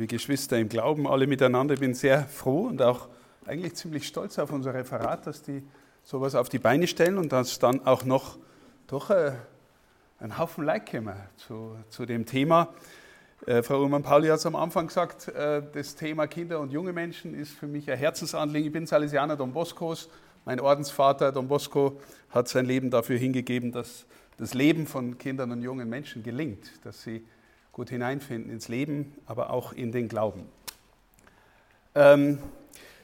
Liebe Geschwister im Glauben, alle miteinander, ich bin sehr froh und auch eigentlich ziemlich stolz auf unser Referat, dass die sowas auf die Beine stellen und dass dann auch noch doch äh, ein Haufen Like kommen zu, zu dem Thema. Äh, Frau Ullmann-Pauli hat es am Anfang gesagt, äh, das Thema Kinder und junge Menschen ist für mich ein Herzensanliegen. Ich bin Salesianer Don Boscos. Mein Ordensvater Don Bosco hat sein Leben dafür hingegeben, dass das Leben von Kindern und jungen Menschen gelingt, dass sie gut hineinfinden ins Leben, aber auch in den Glauben. Ähm,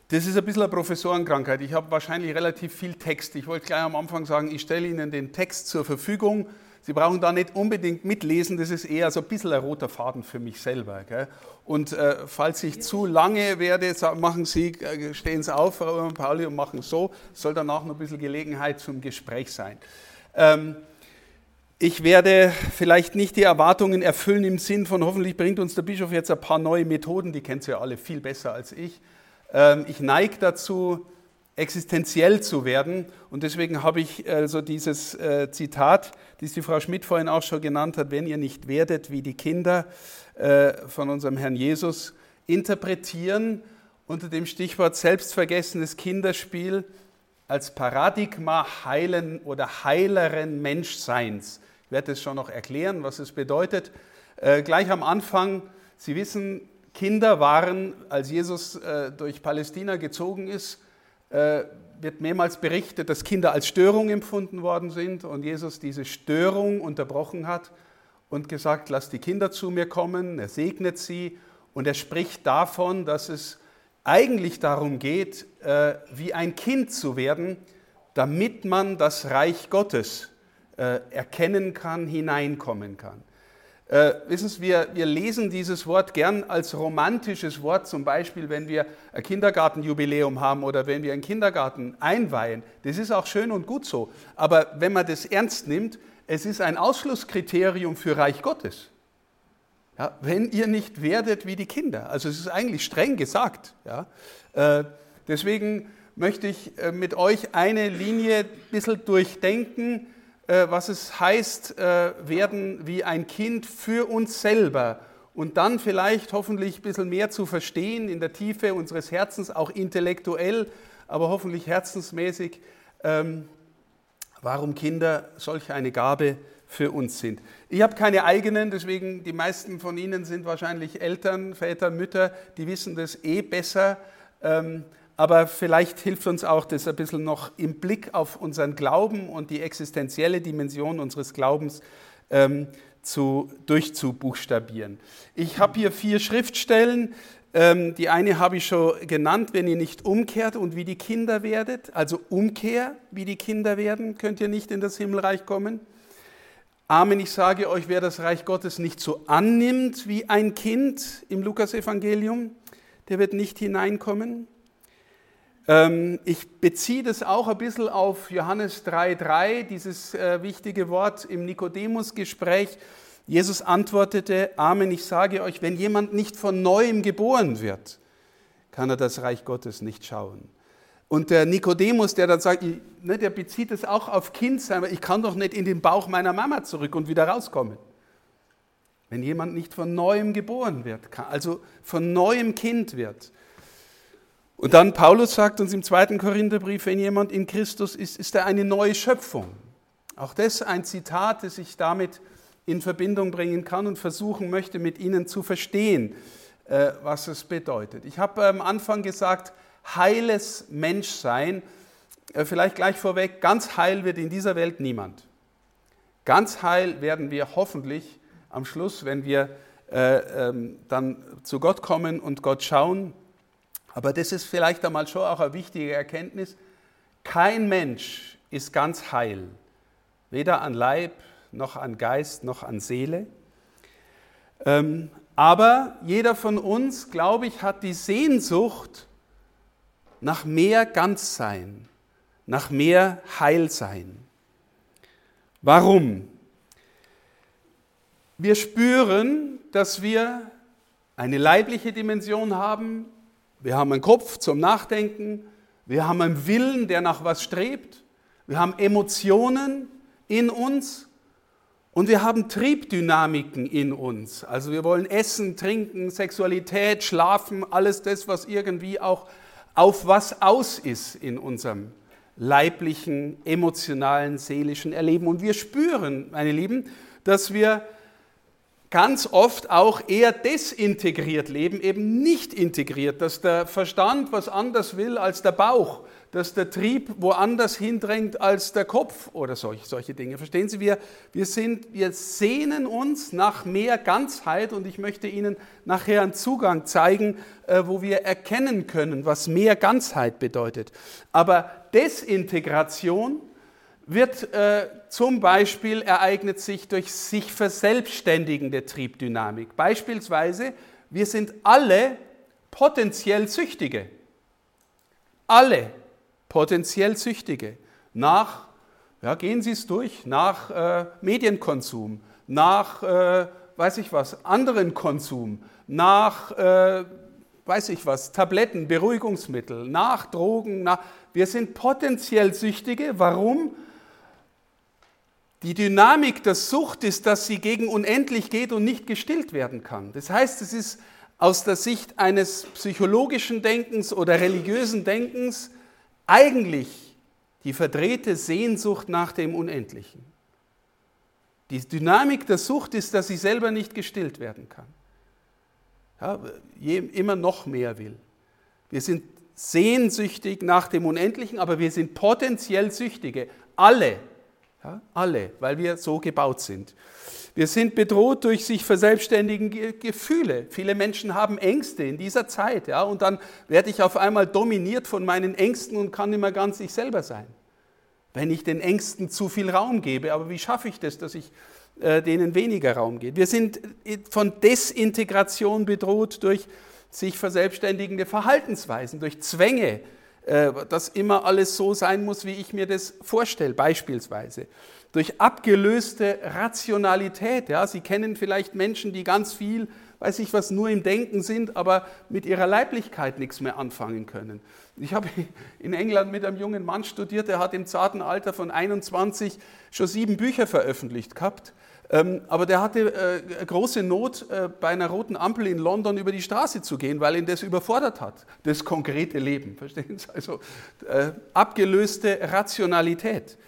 das ist ein bisschen eine Professorenkrankheit. Ich habe wahrscheinlich relativ viel Text. Ich wollte gleich am Anfang sagen, ich stelle Ihnen den Text zur Verfügung. Sie brauchen da nicht unbedingt mitlesen, das ist eher so ein bisschen ein roter Faden für mich selber. Gell? Und äh, falls ich zu lange werde, machen Sie, äh, stehen Sie auf, Frau Pauli, und machen so. Soll danach noch ein bisschen Gelegenheit zum Gespräch sein. Ähm, ich werde vielleicht nicht die Erwartungen erfüllen im Sinn von, hoffentlich bringt uns der Bischof jetzt ein paar neue Methoden, die kennt ihr ja alle viel besser als ich. Ähm, ich neige dazu, existenziell zu werden und deswegen habe ich also dieses äh, Zitat, das die Frau Schmidt vorhin auch schon genannt hat, wenn ihr nicht werdet wie die Kinder äh, von unserem Herrn Jesus, interpretieren unter dem Stichwort selbstvergessenes Kinderspiel als Paradigma heilen oder heileren Menschseins. Ich werde es schon noch erklären, was es bedeutet. Äh, gleich am Anfang, Sie wissen, Kinder waren, als Jesus äh, durch Palästina gezogen ist, äh, wird mehrmals berichtet, dass Kinder als Störung empfunden worden sind und Jesus diese Störung unterbrochen hat und gesagt, lasst die Kinder zu mir kommen, er segnet sie und er spricht davon, dass es eigentlich darum geht, wie ein Kind zu werden, damit man das Reich Gottes äh, erkennen kann, hineinkommen kann. Äh, wissen Sie, wir, wir lesen dieses Wort gern als romantisches Wort, zum Beispiel, wenn wir ein Kindergartenjubiläum haben oder wenn wir einen Kindergarten einweihen. Das ist auch schön und gut so. Aber wenn man das ernst nimmt, es ist ein Ausschlusskriterium für Reich Gottes. Ja, wenn ihr nicht werdet wie die Kinder. Also es ist eigentlich streng gesagt. Ja. Äh, deswegen möchte ich äh, mit euch eine Linie ein bisschen durchdenken, äh, was es heißt, äh, werden wie ein Kind für uns selber und dann vielleicht hoffentlich ein bisschen mehr zu verstehen in der Tiefe unseres Herzens, auch intellektuell, aber hoffentlich herzensmäßig, ähm, warum Kinder solch eine Gabe für uns sind. Ich habe keine eigenen, deswegen die meisten von Ihnen sind wahrscheinlich Eltern, Väter, Mütter, die wissen das eh besser. Ähm, aber vielleicht hilft uns auch das ein bisschen noch im Blick auf unseren Glauben und die existenzielle Dimension unseres Glaubens ähm, zu, durchzubuchstabieren. Ich habe hier vier Schriftstellen. Ähm, die eine habe ich schon genannt, wenn ihr nicht umkehrt und wie die Kinder werdet. Also Umkehr, wie die Kinder werden, könnt ihr nicht in das Himmelreich kommen. Amen, ich sage euch, wer das Reich Gottes nicht so annimmt wie ein Kind im Lukasevangelium, der wird nicht hineinkommen. Ähm, ich beziehe das auch ein bisschen auf Johannes 3,3, dieses äh, wichtige Wort im Nikodemus-Gespräch. Jesus antwortete: Amen, ich sage euch, wenn jemand nicht von neuem geboren wird, kann er das Reich Gottes nicht schauen. Und der Nikodemus, der dann sagt, ne, der bezieht es auch auf Kindsein, ich kann doch nicht in den Bauch meiner Mama zurück und wieder rauskommen. Wenn jemand nicht von neuem geboren wird, also von neuem Kind wird, und dann Paulus sagt uns im zweiten Korintherbrief, wenn jemand in Christus ist, ist er eine neue Schöpfung. Auch das ein Zitat, das ich damit in Verbindung bringen kann und versuchen möchte, mit Ihnen zu verstehen, äh, was es bedeutet. Ich habe am Anfang gesagt, heiles Menschsein. Äh, vielleicht gleich vorweg, ganz heil wird in dieser Welt niemand. Ganz heil werden wir hoffentlich am Schluss, wenn wir äh, ähm, dann zu Gott kommen und Gott schauen. Aber das ist vielleicht einmal schon auch eine wichtige Erkenntnis. Kein Mensch ist ganz heil, weder an Leib noch an Geist noch an Seele. Ähm, aber jeder von uns, glaube ich, hat die Sehnsucht nach mehr Ganzsein, nach mehr Heilsein. Warum? Wir spüren, dass wir eine leibliche Dimension haben, wir haben einen Kopf zum Nachdenken. Wir haben einen Willen, der nach was strebt. Wir haben Emotionen in uns. Und wir haben Triebdynamiken in uns. Also wir wollen essen, trinken, Sexualität, schlafen, alles das, was irgendwie auch auf was aus ist in unserem leiblichen, emotionalen, seelischen Erleben. Und wir spüren, meine Lieben, dass wir ganz oft auch eher desintegriert leben, eben nicht integriert, dass der Verstand was anders will als der Bauch, dass der Trieb woanders hindrängt als der Kopf oder solche, solche Dinge. Verstehen Sie, wir, wir, sind, wir sehnen uns nach mehr Ganzheit und ich möchte Ihnen nachher einen Zugang zeigen, äh, wo wir erkennen können, was mehr Ganzheit bedeutet. Aber Desintegration wird äh, zum Beispiel ereignet sich durch sich verselbstständigende Triebdynamik. Beispielsweise, wir sind alle potenziell Süchtige. Alle potenziell Süchtige. Nach, ja, gehen Sie es durch, nach äh, Medienkonsum, nach, äh, weiß ich was, anderen Konsum, nach, äh, weiß ich was, Tabletten, Beruhigungsmittel, nach Drogen. Nach, wir sind potenziell Süchtige. Warum? Die Dynamik der Sucht ist, dass sie gegen unendlich geht und nicht gestillt werden kann. Das heißt, es ist aus der Sicht eines psychologischen Denkens oder religiösen Denkens eigentlich die verdrehte Sehnsucht nach dem Unendlichen. Die Dynamik der Sucht ist, dass sie selber nicht gestillt werden kann. Ja, immer noch mehr will. Wir sind sehnsüchtig nach dem Unendlichen, aber wir sind potenziell Süchtige. Alle. Ja, alle, weil wir so gebaut sind. Wir sind bedroht durch sich verselbstständigende Gefühle. Viele Menschen haben Ängste in dieser Zeit, ja, und dann werde ich auf einmal dominiert von meinen Ängsten und kann mehr ganz ich selber sein. Wenn ich den Ängsten zu viel Raum gebe, aber wie schaffe ich das, dass ich äh, denen weniger Raum gebe? Wir sind von Desintegration bedroht durch sich verselbstständigende Verhaltensweisen, durch Zwänge, äh, dass immer alles so sein muss, wie ich mir das vorstelle, beispielsweise durch abgelöste Rationalität. Ja, Sie kennen vielleicht Menschen, die ganz viel, weiß ich was, nur im Denken sind, aber mit ihrer Leiblichkeit nichts mehr anfangen können. Ich habe in England mit einem jungen Mann studiert, der hat im zarten Alter von 21 schon sieben Bücher veröffentlicht gehabt. Ähm, aber der hatte äh, große Not, äh, bei einer roten Ampel in London über die Straße zu gehen, weil ihn das überfordert hat, das konkrete Leben. Verstehen Sie? Also äh, abgelöste Rationalität.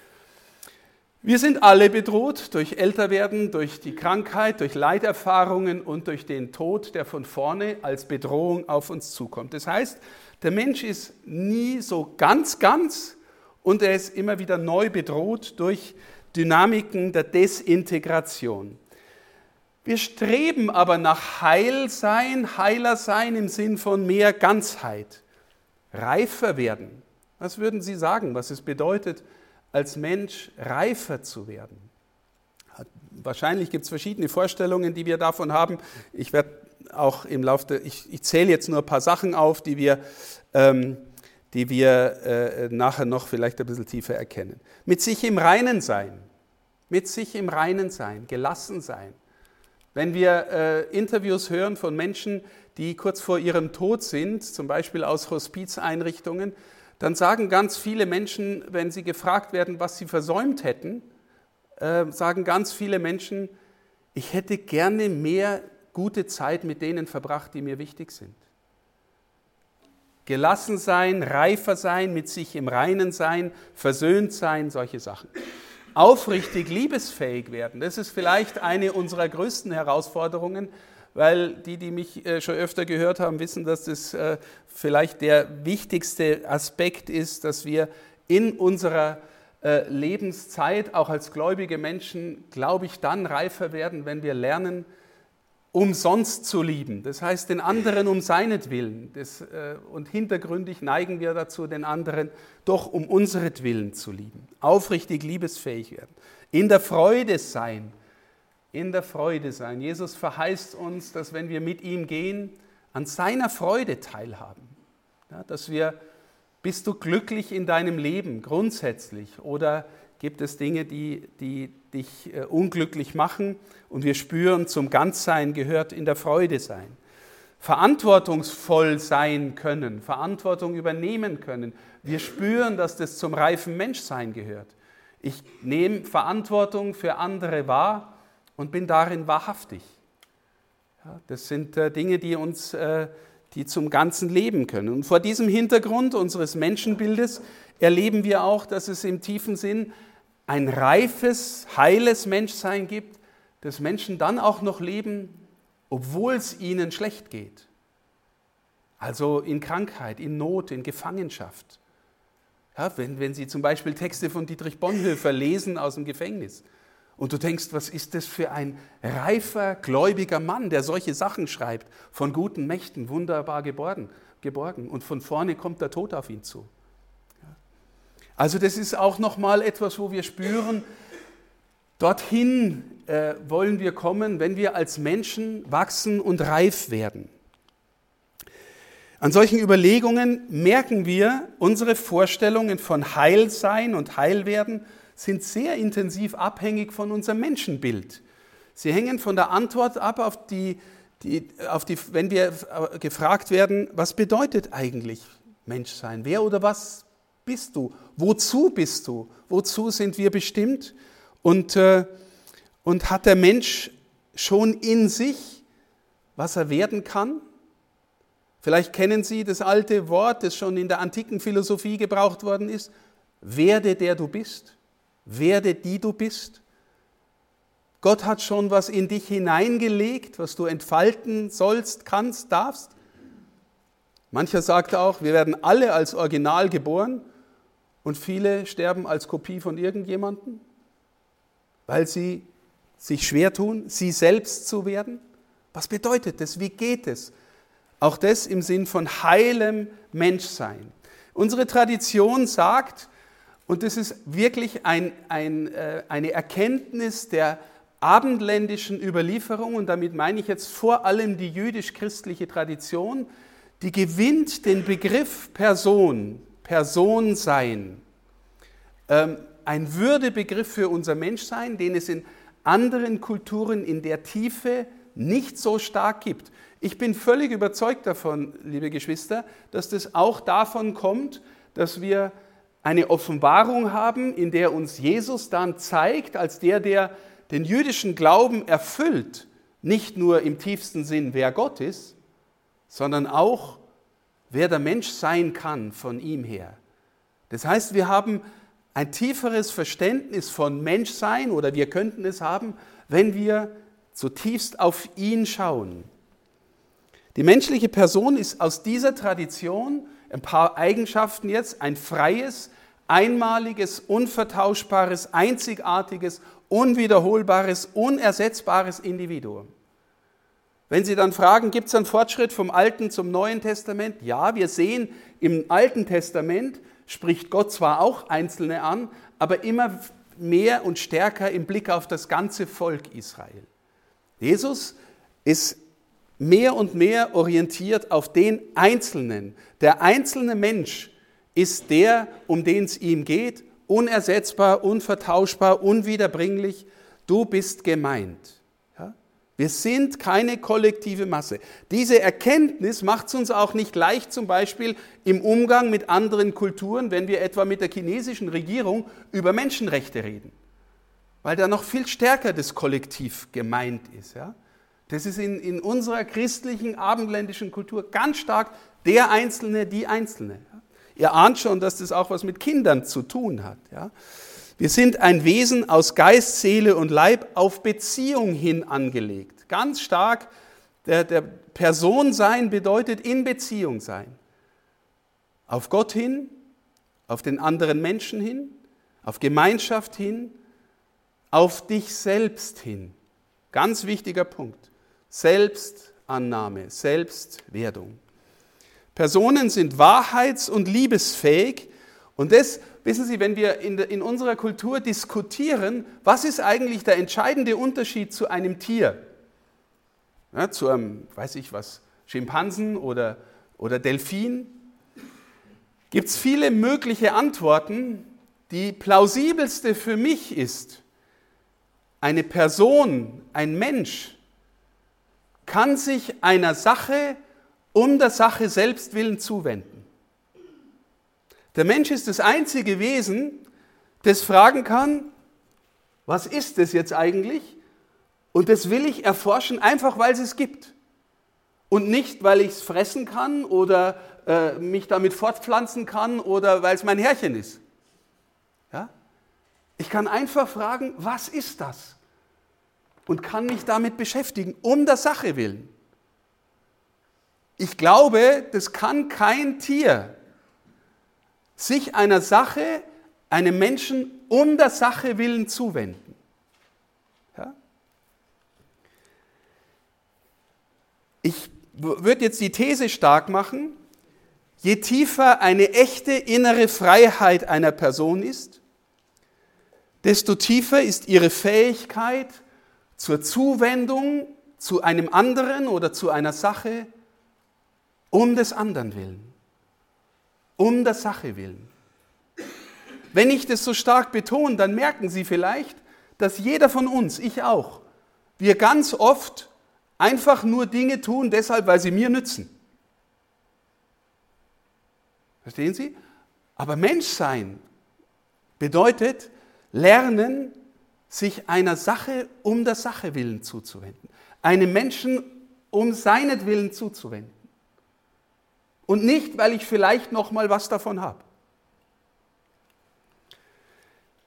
Wir sind alle bedroht durch Älterwerden, durch die Krankheit, durch Leiterfahrungen und durch den Tod, der von vorne als Bedrohung auf uns zukommt. Das heißt, der Mensch ist nie so ganz, ganz und er ist immer wieder neu bedroht durch Dynamiken der Desintegration. Wir streben aber nach Heilsein, heiler sein im Sinn von mehr Ganzheit, reifer werden. Was würden Sie sagen, was es bedeutet, als Mensch reifer zu werden. Wahrscheinlich gibt es verschiedene Vorstellungen, die wir davon haben. Ich werde auch im Laufe der, ich, ich zähle jetzt nur ein paar Sachen auf, die wir, ähm, die wir äh, nachher noch vielleicht ein bisschen tiefer erkennen. Mit sich im Reinen sein, mit sich im Reinen sein, gelassen sein. Wenn wir äh, Interviews hören von Menschen, die kurz vor ihrem Tod sind, zum Beispiel aus Hospizeinrichtungen, dann sagen ganz viele Menschen, wenn sie gefragt werden, was sie versäumt hätten, äh, sagen ganz viele Menschen, ich hätte gerne mehr gute Zeit mit denen verbracht, die mir wichtig sind. Gelassen sein, reifer sein, mit sich im Reinen sein, versöhnt sein, solche Sachen. Aufrichtig liebesfähig werden, das ist vielleicht eine unserer größten Herausforderungen, weil die, die mich äh, schon öfter gehört haben, wissen, dass das äh, vielleicht der wichtigste Aspekt ist, dass wir in unserer äh, Lebenszeit, auch als gläubige Menschen, glaube ich, dann reifer werden, wenn wir lernen, umsonst zu lieben. Das heißt, den anderen um seinetwillen. Das, und hintergründig neigen wir dazu, den anderen doch um unseretwillen zu lieben. Aufrichtig liebesfähig werden. In der Freude sein in der Freude sein. Jesus verheißt uns, dass wenn wir mit ihm gehen, an seiner Freude teilhaben. Ja, dass wir, bist du glücklich in deinem Leben grundsätzlich oder gibt es Dinge, die, die dich äh, unglücklich machen und wir spüren, zum Ganzsein gehört in der Freude sein. Verantwortungsvoll sein können, Verantwortung übernehmen können. Wir spüren, dass das zum reifen Menschsein gehört. Ich nehme Verantwortung für andere wahr und bin darin wahrhaftig. Das sind äh, Dinge, die uns, äh, die zum ganzen Leben können. Und vor diesem Hintergrund unseres Menschenbildes erleben wir auch, dass es im tiefen Sinn ein reifes, heiles Menschsein gibt, dass Menschen dann auch noch leben, obwohl es ihnen schlecht geht. Also in Krankheit, in Not, in Gefangenschaft. Ja, wenn, wenn Sie zum Beispiel Texte von Dietrich Bonhoeffer lesen aus dem Gefängnis und du denkst, was ist das für ein reifer, gläubiger Mann, der solche Sachen schreibt, von guten Mächten, wunderbar geborgen, geborgen und von vorne kommt der Tod auf ihn zu. Also das ist auch nochmal etwas, wo wir spüren, dorthin äh, wollen wir kommen, wenn wir als Menschen wachsen und reif werden. An solchen Überlegungen merken wir, unsere Vorstellungen von Heilsein und Heilwerden sind sehr intensiv abhängig von unserem Menschenbild. Sie hängen von der Antwort ab auf die, die, auf die, wenn wir gefragt werden, was bedeutet eigentlich Menschsein? Wer oder was bist du? Wozu bist du? Wozu sind wir bestimmt? Und, äh, und hat der Mensch schon in sich, was er werden kann? Vielleicht kennen Sie das alte Wort, das schon in der antiken Philosophie gebraucht worden ist. Werde der du bist. Werde die du bist. Gott hat schon was in dich hineingelegt, was du entfalten sollst, kannst, darfst. Mancher sagt auch, wir werden alle als Original geboren und viele sterben als Kopie von irgendjemandem, weil sie sich schwer tun, sie selbst zu werden. Was bedeutet das? Wie geht es? Auch das im Sinn von heilem Menschsein. Unsere Tradition sagt, und das ist wirklich ein, ein, äh, eine Erkenntnis der abendländischen Überlieferung, und damit meine ich jetzt vor allem die jüdisch-christliche Tradition, die gewinnt den Begriff Person, Person sein, ähm, ein Würdebegriff für unser Menschsein, den es in anderen Kulturen in der Tiefe nicht so stark gibt. Ich bin völlig überzeugt davon, liebe Geschwister, dass das auch davon kommt, dass wir eine Offenbarung haben, in der uns Jesus dann zeigt, als der, der den jüdischen Glauben erfüllt, nicht nur im tiefsten Sinn, wer Gott ist, sondern auch, wer der Mensch sein kann von ihm her. Das heißt, wir haben ein tieferes Verständnis von Menschsein oder wir könnten es haben, wenn wir zutiefst auf ihn schauen. Die menschliche Person ist aus dieser Tradition, ein paar Eigenschaften jetzt, ein freies, einmaliges, unvertauschbares, einzigartiges, unwiederholbares, unersetzbares Individuum. Wenn Sie dann fragen, gibt es einen Fortschritt vom Alten zum Neuen Testament? Ja, wir sehen, im Alten Testament spricht Gott zwar auch Einzelne an, aber immer mehr und stärker im Blick auf das ganze Volk Israel. Jesus ist mehr und mehr orientiert auf den Einzelnen. Der einzelne Mensch ist der, um den es ihm geht, unersetzbar, unvertauschbar, unwiederbringlich. Du bist gemeint. Ja? Wir sind keine kollektive Masse. Diese Erkenntnis macht es uns auch nicht leicht, zum Beispiel im Umgang mit anderen Kulturen, wenn wir etwa mit der chinesischen Regierung über Menschenrechte reden, weil da noch viel stärker das Kollektiv gemeint ist. Ja? Das ist in, in unserer christlichen abendländischen Kultur ganz stark der Einzelne, die Einzelne. Ihr ahnt schon, dass das auch was mit Kindern zu tun hat. Ja? Wir sind ein Wesen aus Geist, Seele und Leib auf Beziehung hin angelegt. Ganz stark, der, der Person sein bedeutet in Beziehung sein. Auf Gott hin, auf den anderen Menschen hin, auf Gemeinschaft hin, auf dich selbst hin. Ganz wichtiger Punkt. Selbstannahme, Selbstwerdung. Personen sind wahrheits- und liebesfähig. Und das, wissen Sie, wenn wir in, in unserer Kultur diskutieren, was ist eigentlich der entscheidende Unterschied zu einem Tier? Ja, zu einem, weiß ich was, Schimpansen oder, oder Delfin? Gibt es viele mögliche Antworten. Die plausibelste für mich ist, eine Person, ein Mensch, kann sich einer Sache um der Sache selbst willen zuwenden. Der Mensch ist das einzige Wesen, das fragen kann, was ist es jetzt eigentlich? Und das will ich erforschen, einfach weil es es gibt. Und nicht, weil ich es fressen kann oder äh, mich damit fortpflanzen kann oder weil es mein Herrchen ist. Ja? Ich kann einfach fragen, was ist das? Und kann mich damit beschäftigen, um der Sache willen. Ich glaube, das kann kein Tier sich einer Sache, einem Menschen um der Sache willen zuwenden. Ja? Ich würde jetzt die These stark machen, je tiefer eine echte innere Freiheit einer Person ist, desto tiefer ist ihre Fähigkeit zur Zuwendung zu einem anderen oder zu einer Sache um des anderen willen, um der Sache willen. Wenn ich das so stark betone, dann merken Sie vielleicht, dass jeder von uns, ich auch, wir ganz oft einfach nur Dinge tun, deshalb, weil sie mir nützen. Verstehen Sie? Aber Menschsein bedeutet lernen, sich einer Sache um der Sache willen zuzuwenden. Einem Menschen um seinetwillen zuzuwenden. Und nicht, weil ich vielleicht noch mal was davon habe.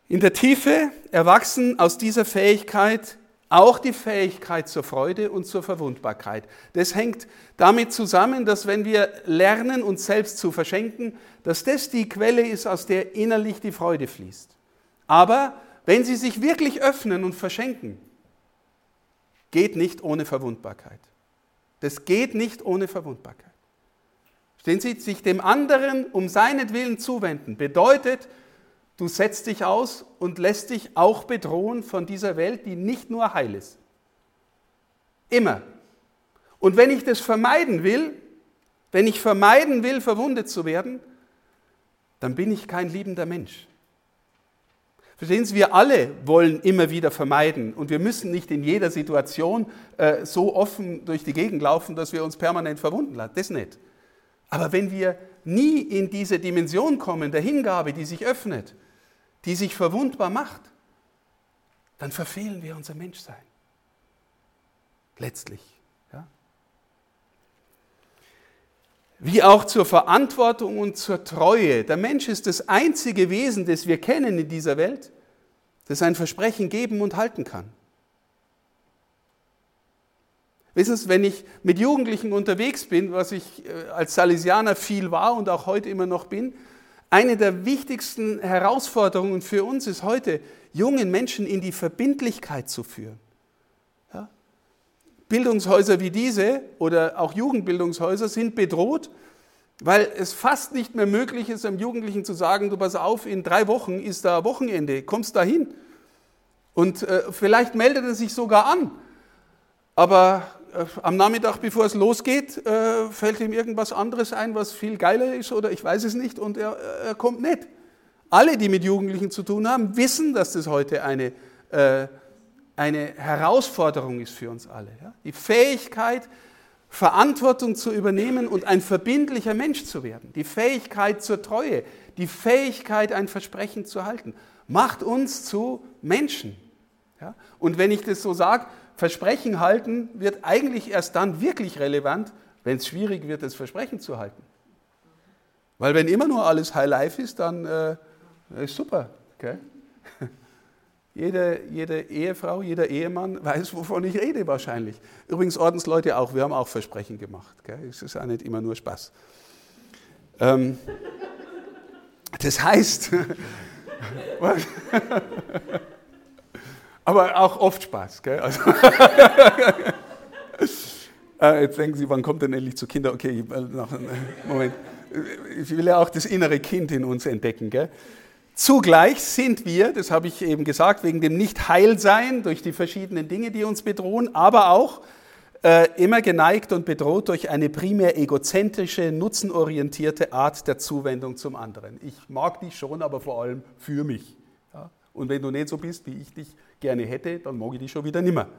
In der Tiefe erwachsen aus dieser Fähigkeit auch die Fähigkeit zur Freude und zur Verwundbarkeit. Das hängt damit zusammen, dass wenn wir lernen, uns selbst zu verschenken, dass das die Quelle ist, aus der innerlich die Freude fließt. Aber wenn Sie sich wirklich öffnen und verschenken, geht nicht ohne Verwundbarkeit. Das geht nicht ohne Verwundbarkeit. Stehen Sie, sich dem anderen um seinetwillen zuwenden, bedeutet, Du setzt dich aus und lässt dich auch bedrohen von dieser Welt, die nicht nur heil ist. Immer. Und wenn ich das vermeiden will, wenn ich vermeiden will, verwundet zu werden, dann bin ich kein liebender Mensch. Verstehen Sie, wir alle wollen immer wieder vermeiden und wir müssen nicht in jeder Situation äh, so offen durch die Gegend laufen, dass wir uns permanent verwunden lassen. Das nicht. Aber wenn wir nie in diese Dimension kommen der Hingabe, die sich öffnet, die sich verwundbar macht, dann verfehlen wir unser Menschsein. Letztlich. Ja? Wie auch zur Verantwortung und zur Treue. Der Mensch ist das einzige Wesen, das wir kennen in dieser Welt, das ein Versprechen geben und halten kann. Wissen Sie, wenn ich mit Jugendlichen unterwegs bin, was ich äh, als Salesianer viel war und auch heute immer noch bin, eine der wichtigsten Herausforderungen für uns ist heute, jungen Menschen in die Verbindlichkeit zu führen. Ja? Bildungshäuser wie diese oder auch Jugendbildungshäuser sind bedroht, weil es fast nicht mehr möglich ist, einem Jugendlichen zu sagen, du pass auf, in drei Wochen ist da Wochenende, kommst da hin. Und äh, vielleicht meldet er sich sogar an. Aber am Nachmittag, bevor es losgeht, äh, fällt ihm irgendwas anderes ein, was viel geiler ist oder ich weiß es nicht und er, er kommt nicht. Alle, die mit Jugendlichen zu tun haben, wissen, dass das heute eine, äh, eine Herausforderung ist für uns alle. Die Fähigkeit, Verantwortung zu übernehmen und ein verbindlicher Mensch zu werden. Die Fähigkeit zur Treue, die Fähigkeit, ein Versprechen zu halten, macht uns zu Menschen. Und wenn ich das so sage, Versprechen halten wird eigentlich erst dann wirklich relevant, wenn es schwierig wird, das Versprechen zu halten. Weil wenn immer nur alles High Life ist, dann äh, ist super. Okay? Jede, jede Ehefrau, jeder Ehemann weiß, wovon ich rede wahrscheinlich. Übrigens Ordensleute auch, wir haben auch Versprechen gemacht. Okay? Es ist ja nicht immer nur Spaß. Ähm, das heißt, aber auch oft Spaß. Gell? Also äh, Jetzt denken Sie, wann kommt denn endlich zu Kinder? Okay, noch, Moment. Ich will ja auch das innere Kind in uns entdecken. Gell? Zugleich sind wir, das habe ich eben gesagt, wegen dem Nicht-Heilsein durch die verschiedenen Dinge, die uns bedrohen, aber auch äh, immer geneigt und bedroht durch eine primär egozentrische, nutzenorientierte Art der Zuwendung zum anderen. Ich mag dich schon, aber vor allem für mich. Ja? Und wenn du nicht so bist, wie ich dich gerne hätte, dann mag ich dich schon wieder nimmer.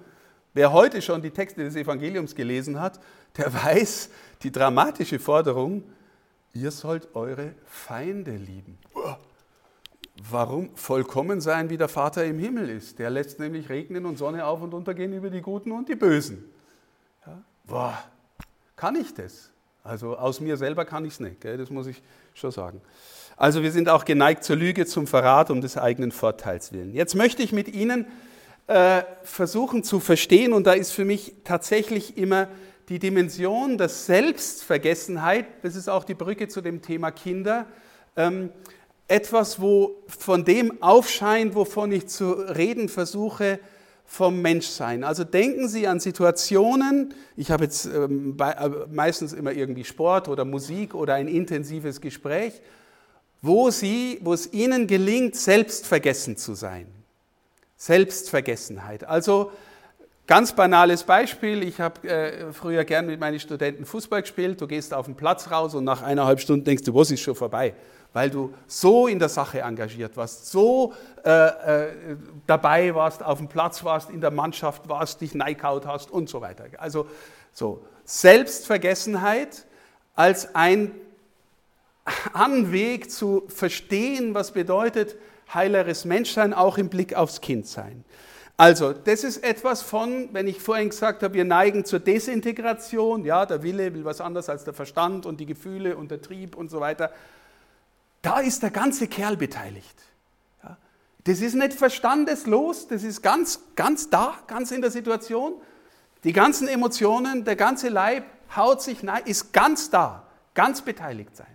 Wer heute schon die Texte des Evangeliums gelesen hat, der weiß die dramatische Forderung, ihr sollt eure Feinde lieben. Warum vollkommen sein, wie der Vater im Himmel ist? Der lässt nämlich regnen und Sonne auf und untergehen über die Guten und die Bösen. Ja? Boah, kann ich das? Also aus mir selber kann ich es nicht, gell? das muss ich schon sagen. Also wir sind auch geneigt zur Lüge, zum Verrat um des eigenen Vorteils willen. Jetzt möchte ich mit Ihnen äh, versuchen zu verstehen, und da ist für mich tatsächlich immer die Dimension der Selbstvergessenheit, das ist auch die Brücke zu dem Thema Kinder, ähm, etwas, wo von dem aufscheint, wovon ich zu reden versuche, vom Menschsein. Also denken Sie an Situationen, ich habe jetzt ähm, bei, äh, meistens immer irgendwie Sport oder Musik oder ein intensives Gespräch, wo, Sie, wo es Ihnen gelingt, selbstvergessen zu sein. Selbstvergessenheit. Also ganz banales Beispiel, ich habe äh, früher gern mit meinen Studenten Fußball gespielt, du gehst auf den Platz raus und nach eineinhalb Stunden denkst du, was ist schon vorbei? weil du so in der Sache engagiert warst, so äh, äh, dabei warst, auf dem Platz warst, in der Mannschaft warst, dich neikaut hast und so weiter. Also so Selbstvergessenheit als ein Anweg zu verstehen, was bedeutet heileres Menschsein, auch im Blick aufs Kindsein. Also, das ist etwas von, wenn ich vorhin gesagt habe, wir neigen zur Desintegration, ja, der Wille will was anderes als der Verstand und die Gefühle und der Trieb und so weiter. Da ist der ganze Kerl beteiligt. Ja, das ist nicht verstandeslos, das ist ganz, ganz da, ganz in der Situation. Die ganzen Emotionen, der ganze Leib haut sich nein, ist ganz da, ganz beteiligt sein.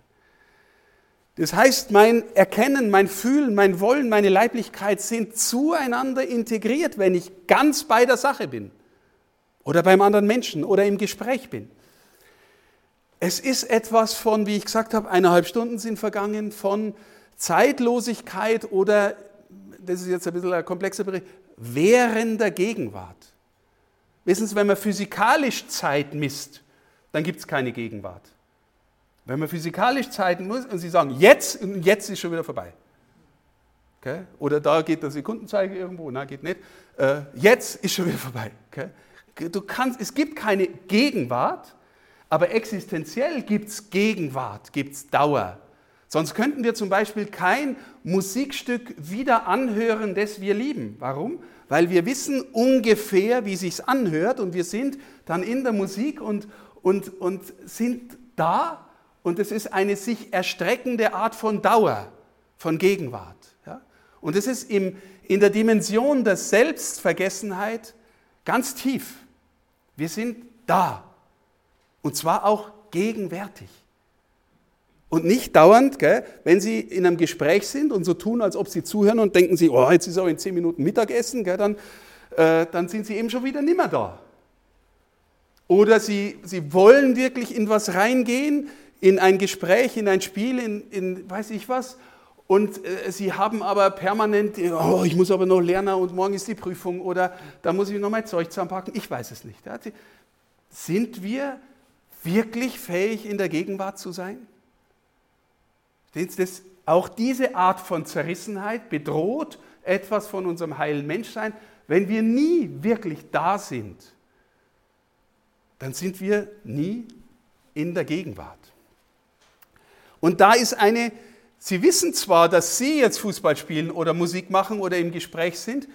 Das heißt, mein Erkennen, mein Fühlen, mein Wollen, meine Leiblichkeit sind zueinander integriert, wenn ich ganz bei der Sache bin oder beim anderen Menschen oder im Gespräch bin. Es ist etwas von, wie ich gesagt habe, eineinhalb Stunden sind vergangen, von Zeitlosigkeit oder, das ist jetzt ein bisschen ein komplexer Bericht, während der Gegenwart. Wissen Sie, wenn man physikalisch Zeit misst, dann gibt es keine Gegenwart. Wenn man physikalisch Zeit muss und Sie sagen, jetzt, jetzt ist schon wieder vorbei. Okay? Oder da geht der Sekundenzeiger irgendwo, na geht nicht. Äh, jetzt ist schon wieder vorbei. Okay? Du kannst, es gibt keine Gegenwart, aber existenziell gibt es Gegenwart, gibt es Dauer. Sonst könnten wir zum Beispiel kein Musikstück wieder anhören, das wir lieben. Warum? Weil wir wissen ungefähr, wie sich's anhört und wir sind dann in der Musik und, und, und sind da und es ist eine sich erstreckende Art von Dauer, von Gegenwart. Ja? Und es ist im, in der Dimension der Selbstvergessenheit ganz tief. Wir sind da. Und zwar auch gegenwärtig. Und nicht dauernd, gell, wenn Sie in einem Gespräch sind und so tun, als ob Sie zuhören und denken Sie, oh, jetzt ist auch in zehn Minuten Mittagessen, gell, dann, äh, dann sind Sie eben schon wieder nimmer da. Oder Sie, Sie wollen wirklich in was reingehen, in ein Gespräch, in ein Spiel, in, in weiß ich was, und äh, Sie haben aber permanent, oh, ich muss aber noch lernen und morgen ist die Prüfung oder da muss ich noch mein Zeug zusammenpacken, ich weiß es nicht. Sind wir wirklich fähig, in der Gegenwart zu sein? Das, auch diese Art von Zerrissenheit bedroht etwas von unserem heilen Menschsein. Wenn wir nie wirklich da sind, dann sind wir nie in der Gegenwart. Und da ist eine, Sie wissen zwar, dass Sie jetzt Fußball spielen oder Musik machen oder im Gespräch sind,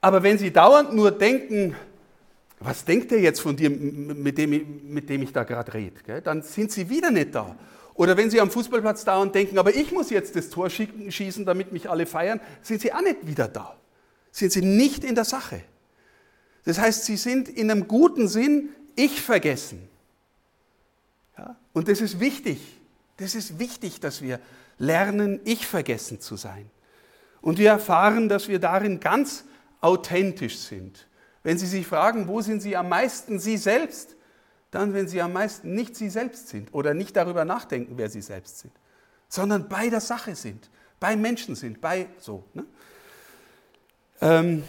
aber wenn Sie dauernd nur denken, was denkt er jetzt von dir, mit dem, mit dem ich da gerade rede? Dann sind sie wieder nicht da. Oder wenn sie am Fußballplatz da und denken, aber ich muss jetzt das Tor schießen, damit mich alle feiern, sind sie auch nicht wieder da. Sind sie nicht in der Sache. Das heißt, sie sind in einem guten Sinn ich vergessen. Ja? Und das ist wichtig. Das ist wichtig, dass wir lernen, ich vergessen zu sein. Und wir erfahren, dass wir darin ganz authentisch sind. Wenn Sie sich fragen, wo sind Sie am meisten Sie selbst, dann, wenn Sie am meisten nicht Sie selbst sind oder nicht darüber nachdenken, wer Sie selbst sind, sondern bei der Sache sind, bei Menschen sind, bei so. Ne? Ähm,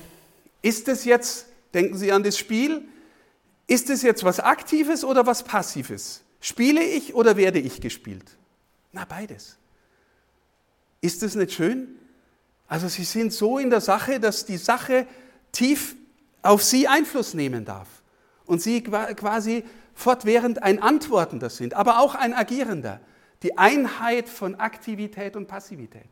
ist es jetzt, denken Sie an das Spiel, ist es jetzt was Aktives oder was Passives? Spiele ich oder werde ich gespielt? Na, beides. Ist es nicht schön? Also Sie sind so in der Sache, dass die Sache tief auf sie Einfluss nehmen darf und sie quasi fortwährend ein Antwortender sind, aber auch ein Agierender. Die Einheit von Aktivität und Passivität.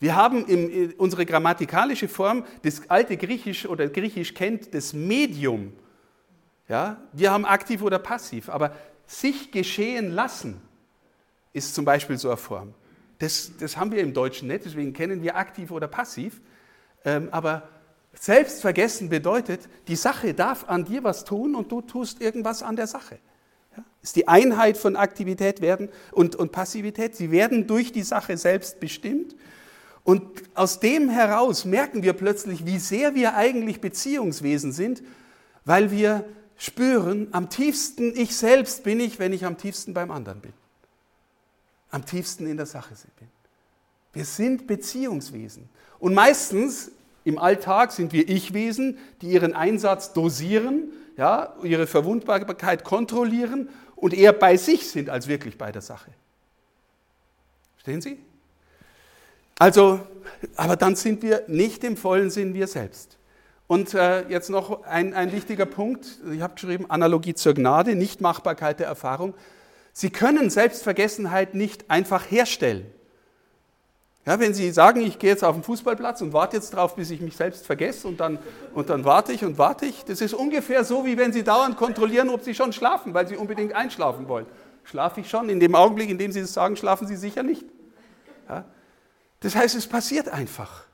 Wir haben im, unsere grammatikalische Form, das alte Griechisch oder Griechisch kennt das Medium. Ja? Wir haben aktiv oder passiv, aber sich geschehen lassen ist zum Beispiel so eine Form. Das, das haben wir im Deutschen nicht, deswegen kennen wir aktiv oder passiv. Ähm, aber selbstvergessen bedeutet, die Sache darf an dir was tun und du tust irgendwas an der Sache. Ja? Ist die Einheit von Aktivität werden und, und Passivität. Sie werden durch die Sache selbst bestimmt und aus dem heraus merken wir plötzlich, wie sehr wir eigentlich Beziehungswesen sind, weil wir spüren, am tiefsten ich selbst bin ich, wenn ich am tiefsten beim anderen bin. Am tiefsten in der Sache bin. Wir sind Beziehungswesen. Und meistens im Alltag sind wir Ich-Wesen, die ihren Einsatz dosieren, ja, ihre Verwundbarkeit kontrollieren und eher bei sich sind als wirklich bei der Sache. Verstehen Sie? Also, aber dann sind wir nicht im vollen Sinn wir selbst. Und äh, jetzt noch ein, ein wichtiger Punkt. Ich habe geschrieben, Analogie zur Gnade, Nichtmachbarkeit der Erfahrung. Sie können Selbstvergessenheit nicht einfach herstellen. Ja, wenn Sie sagen, ich gehe jetzt auf den Fußballplatz und warte jetzt darauf, bis ich mich selbst vergesse und dann, und dann warte ich und warte ich, das ist ungefähr so, wie wenn Sie dauernd kontrollieren, ob Sie schon schlafen, weil Sie unbedingt einschlafen wollen. Schlafe ich schon? In dem Augenblick, in dem Sie das sagen, schlafen Sie sicher nicht. Ja? Das heißt, es passiert einfach.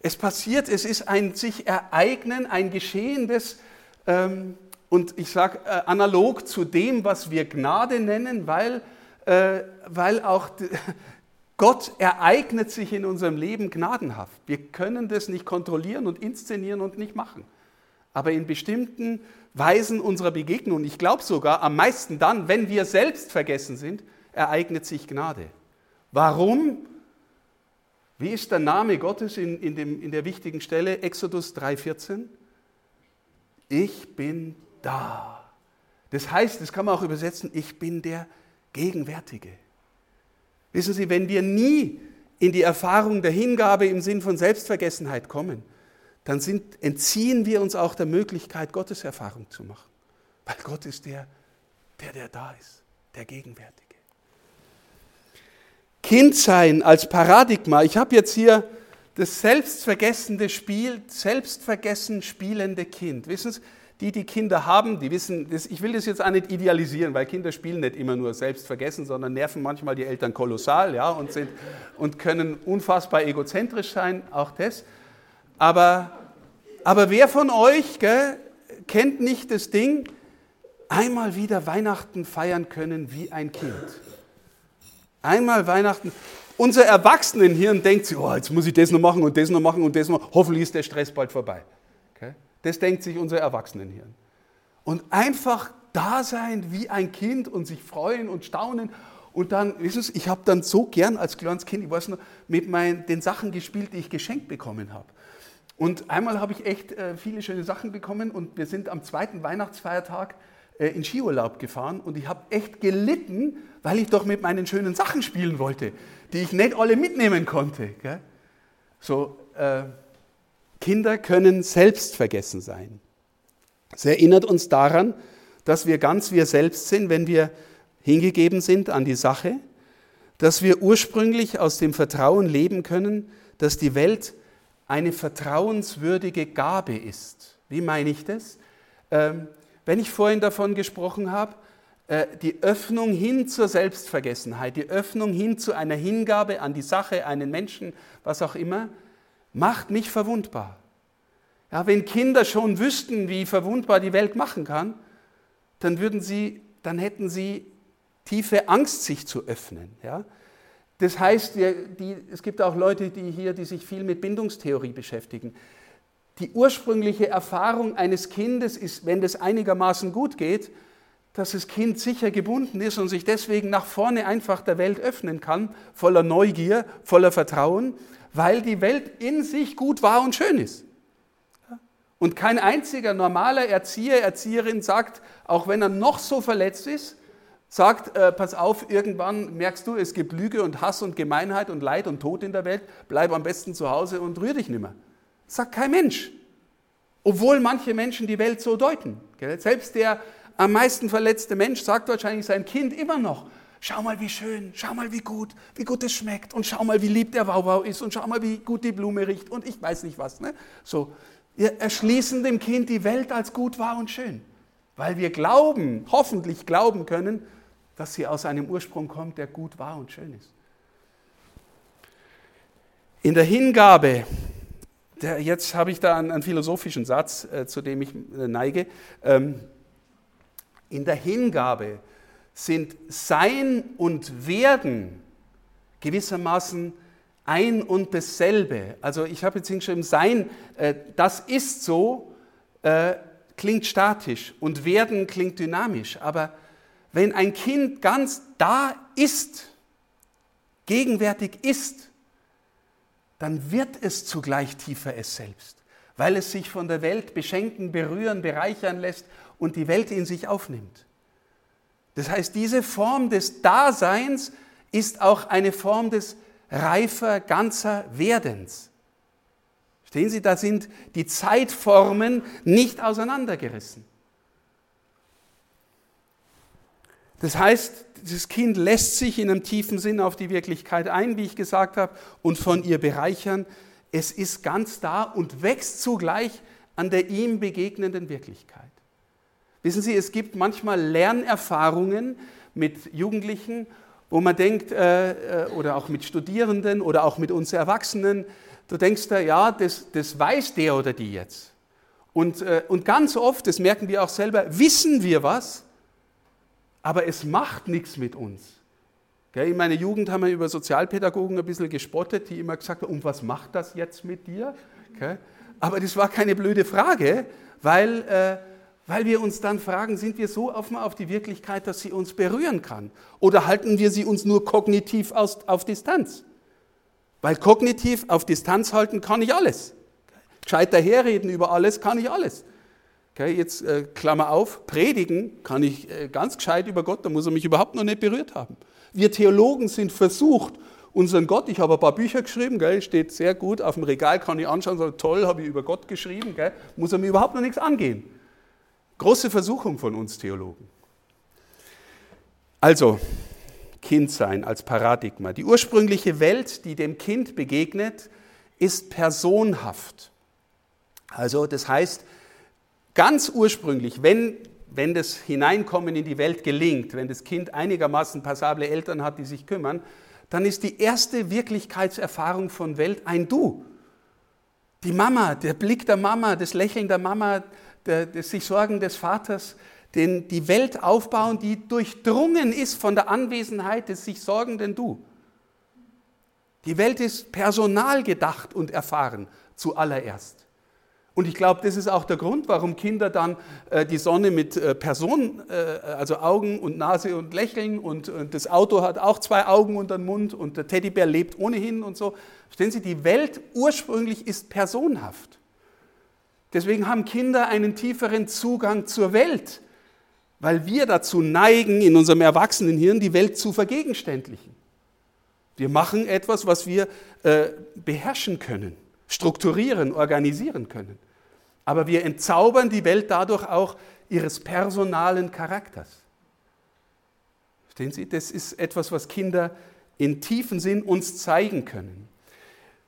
Es passiert, es ist ein sich ereignen, ein Geschehendes, ähm, und ich sage äh, analog zu dem, was wir Gnade nennen, weil, äh, weil auch Gott ereignet sich in unserem Leben gnadenhaft. Wir können das nicht kontrollieren und inszenieren und nicht machen. Aber in bestimmten Weisen unserer Begegnung, ich glaube sogar am meisten dann, wenn wir selbst vergessen sind, ereignet sich Gnade. Warum? Wie ist der Name Gottes in, in, dem, in der wichtigen Stelle, Exodus 3,14? Ich bin da. Das heißt, das kann man auch übersetzen, ich bin der Gegenwärtige. Wissen Sie, wenn wir nie in die Erfahrung der Hingabe im Sinn von Selbstvergessenheit kommen, dann sind, entziehen wir uns auch der Möglichkeit, Gottes Erfahrung zu machen. Weil Gott ist der, der, der da ist, der Gegenwärtige. Kindsein als Paradigma. Ich habe jetzt hier das selbstvergessende Spiel, selbstvergessen spielende Kind. Wissen Sie, die, die Kinder haben, die wissen, ich will das jetzt auch nicht idealisieren, weil Kinder spielen nicht immer nur selbstvergessen, sondern nerven manchmal die Eltern kolossal ja, und, sind, und können unfassbar egozentrisch sein, auch das. Aber, aber wer von euch gell, kennt nicht das Ding, einmal wieder Weihnachten feiern können wie ein Kind? Einmal Weihnachten. Unser Erwachsenenhirn denkt sich, oh, jetzt muss ich das noch machen und das noch machen und das noch. Hoffentlich ist der Stress bald vorbei. Das denkt sich unser Erwachsenenhirn. Und einfach da sein wie ein Kind und sich freuen und staunen. Und dann, wissen Sie, ich habe dann so gern als kleines Kind, ich weiß noch, mit meinen, den Sachen gespielt, die ich geschenkt bekommen habe. Und einmal habe ich echt äh, viele schöne Sachen bekommen und wir sind am zweiten Weihnachtsfeiertag äh, in Skiurlaub gefahren und ich habe echt gelitten, weil ich doch mit meinen schönen Sachen spielen wollte, die ich nicht alle mitnehmen konnte. Gell? So, äh, Kinder können selbstvergessen sein. Es erinnert uns daran, dass wir ganz wir selbst sind, wenn wir hingegeben sind an die Sache, dass wir ursprünglich aus dem Vertrauen leben können, dass die Welt eine vertrauenswürdige Gabe ist. Wie meine ich das? Ähm, wenn ich vorhin davon gesprochen habe, äh, die Öffnung hin zur Selbstvergessenheit, die Öffnung hin zu einer Hingabe an die Sache, einen Menschen, was auch immer, macht mich verwundbar. Ja, wenn Kinder schon wüssten, wie verwundbar die Welt machen kann, dann, würden sie, dann hätten sie tiefe Angst, sich zu öffnen. Ja? Das heißt, die, es gibt auch Leute die hier, die sich viel mit Bindungstheorie beschäftigen. Die ursprüngliche Erfahrung eines Kindes ist, wenn das einigermaßen gut geht, dass das Kind sicher gebunden ist und sich deswegen nach vorne einfach der Welt öffnen kann, voller Neugier, voller Vertrauen, weil die Welt in sich gut war und schön ist. Und kein einziger normaler Erzieher, Erzieherin sagt, auch wenn er noch so verletzt ist, sagt, äh, pass auf, irgendwann merkst du, es gibt Lüge und Hass und Gemeinheit und Leid und Tod in der Welt, bleib am besten zu Hause und rühr dich nimmer. Sagt kein Mensch. Obwohl manche Menschen die Welt so deuten. Gell? Selbst der am meisten verletzte Mensch sagt wahrscheinlich sein Kind immer noch, Schau mal, wie schön, schau mal, wie gut, wie gut es schmeckt und schau mal, wie lieb der Wauwau ist und schau mal, wie gut die Blume riecht und ich weiß nicht was. Ne? So, wir erschließen dem Kind die Welt als gut, wahr und schön, weil wir glauben, hoffentlich glauben können, dass sie aus einem Ursprung kommt, der gut, wahr und schön ist. In der Hingabe, der, jetzt habe ich da einen, einen philosophischen Satz, äh, zu dem ich äh, neige. Ähm, in der Hingabe sind Sein und Werden gewissermaßen ein und dasselbe. Also ich habe jetzt hingeschrieben, Sein, äh, das ist so, äh, klingt statisch und Werden klingt dynamisch. Aber wenn ein Kind ganz da ist, gegenwärtig ist, dann wird es zugleich tiefer es selbst, weil es sich von der Welt beschenken, berühren, bereichern lässt und die Welt in sich aufnimmt. Das heißt, diese Form des Daseins ist auch eine Form des reifer, ganzer Werdens. Stehen Sie, da sind die Zeitformen nicht auseinandergerissen. Das heißt, das Kind lässt sich in einem tiefen Sinn auf die Wirklichkeit ein, wie ich gesagt habe, und von ihr bereichern. Es ist ganz da und wächst zugleich an der ihm begegnenden Wirklichkeit. Wissen Sie, es gibt manchmal Lernerfahrungen mit Jugendlichen, wo man denkt, äh, äh, oder auch mit Studierenden oder auch mit uns Erwachsenen, du denkst da, ja, das, das weiß der oder die jetzt. Und, äh, und ganz oft, das merken wir auch selber, wissen wir was, aber es macht nichts mit uns. In meiner Jugend haben wir über Sozialpädagogen ein bisschen gespottet, die immer gesagt haben, und was macht das jetzt mit dir? Aber das war keine blöde Frage, weil äh, weil wir uns dann fragen, sind wir so offen auf die Wirklichkeit, dass sie uns berühren kann? Oder halten wir sie uns nur kognitiv aus, auf Distanz? Weil kognitiv auf Distanz halten kann ich alles. Gescheit daherreden über alles kann ich alles. Okay, jetzt äh, Klammer auf, predigen kann ich äh, ganz gescheit über Gott, da muss er mich überhaupt noch nicht berührt haben. Wir Theologen sind versucht, unseren Gott, ich habe ein paar Bücher geschrieben, gell, steht sehr gut, auf dem Regal kann ich anschauen, so toll, habe ich über Gott geschrieben, gell, muss er mir überhaupt noch nichts angehen. Große Versuchung von uns Theologen. Also, Kindsein als Paradigma. Die ursprüngliche Welt, die dem Kind begegnet, ist personhaft. Also das heißt, ganz ursprünglich, wenn, wenn das Hineinkommen in die Welt gelingt, wenn das Kind einigermaßen passable Eltern hat, die sich kümmern, dann ist die erste Wirklichkeitserfahrung von Welt ein Du. Die Mama, der Blick der Mama, das Lächeln der Mama, des sich Sorgen des Vaters, den die Welt aufbauen, die durchdrungen ist von der Anwesenheit des sich sorgenden Du. Die Welt ist personal gedacht und erfahren zuallererst. Und ich glaube, das ist auch der Grund, warum Kinder dann äh, die Sonne mit äh, Person, äh, also Augen und Nase und Lächeln und, und, das Auto hat auch zwei Augen und einen Mund und der Teddybär lebt ohnehin und so. Verstehen Sie, die Welt ursprünglich ist personhaft. Deswegen haben Kinder einen tieferen Zugang zur Welt, weil wir dazu neigen, in unserem Erwachsenenhirn die Welt zu vergegenständlichen. Wir machen etwas, was wir äh, beherrschen können, strukturieren, organisieren können. Aber wir entzaubern die Welt dadurch auch ihres personalen Charakters. Verstehen Sie? Das ist etwas, was Kinder in tiefen Sinn uns zeigen können.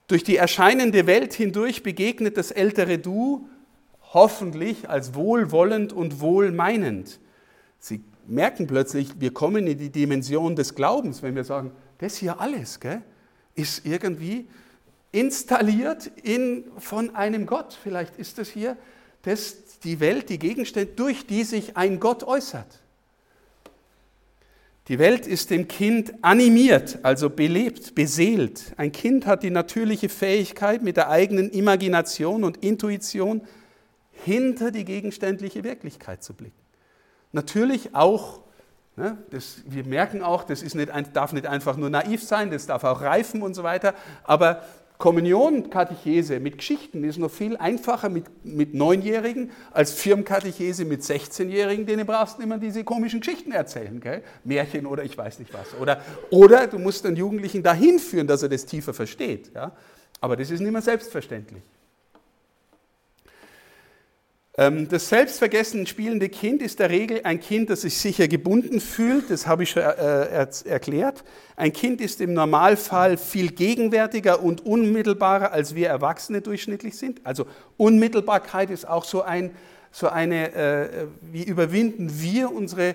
Durch die erscheinende Welt hindurch begegnet das ältere Du hoffentlich als wohlwollend und wohlmeinend. Sie merken plötzlich, wir kommen in die Dimension des Glaubens, wenn wir sagen, das hier alles gell, ist irgendwie installiert in, von einem Gott. Vielleicht ist das hier das, die Welt, die Gegenstände, durch die sich ein Gott äußert. Die Welt ist dem Kind animiert, also belebt, beseelt. Ein Kind hat die natürliche Fähigkeit, mit der eigenen Imagination und Intuition hinter die gegenständliche Wirklichkeit zu blicken. Natürlich auch, ne, das, wir merken auch, das ist nicht, darf nicht einfach nur naiv sein, das darf auch reifen und so weiter, aber Kommunion, Katechese mit Geschichten ist noch viel einfacher mit, mit Neunjährigen als Firmkatechese mit 16-Jährigen, denen brauchst du immer diese komischen Geschichten erzählen, gell? Märchen oder ich weiß nicht was. Oder, oder du musst den Jugendlichen dahin führen, dass er das tiefer versteht. Ja? Aber das ist nicht mehr selbstverständlich. Ähm, das selbstvergessen spielende Kind ist der Regel ein Kind, das sich sicher gebunden fühlt, das habe ich schon äh, erklärt. Ein Kind ist im Normalfall viel gegenwärtiger und unmittelbarer, als wir Erwachsene durchschnittlich sind. Also Unmittelbarkeit ist auch so, ein, so eine, äh, wie überwinden wir unsere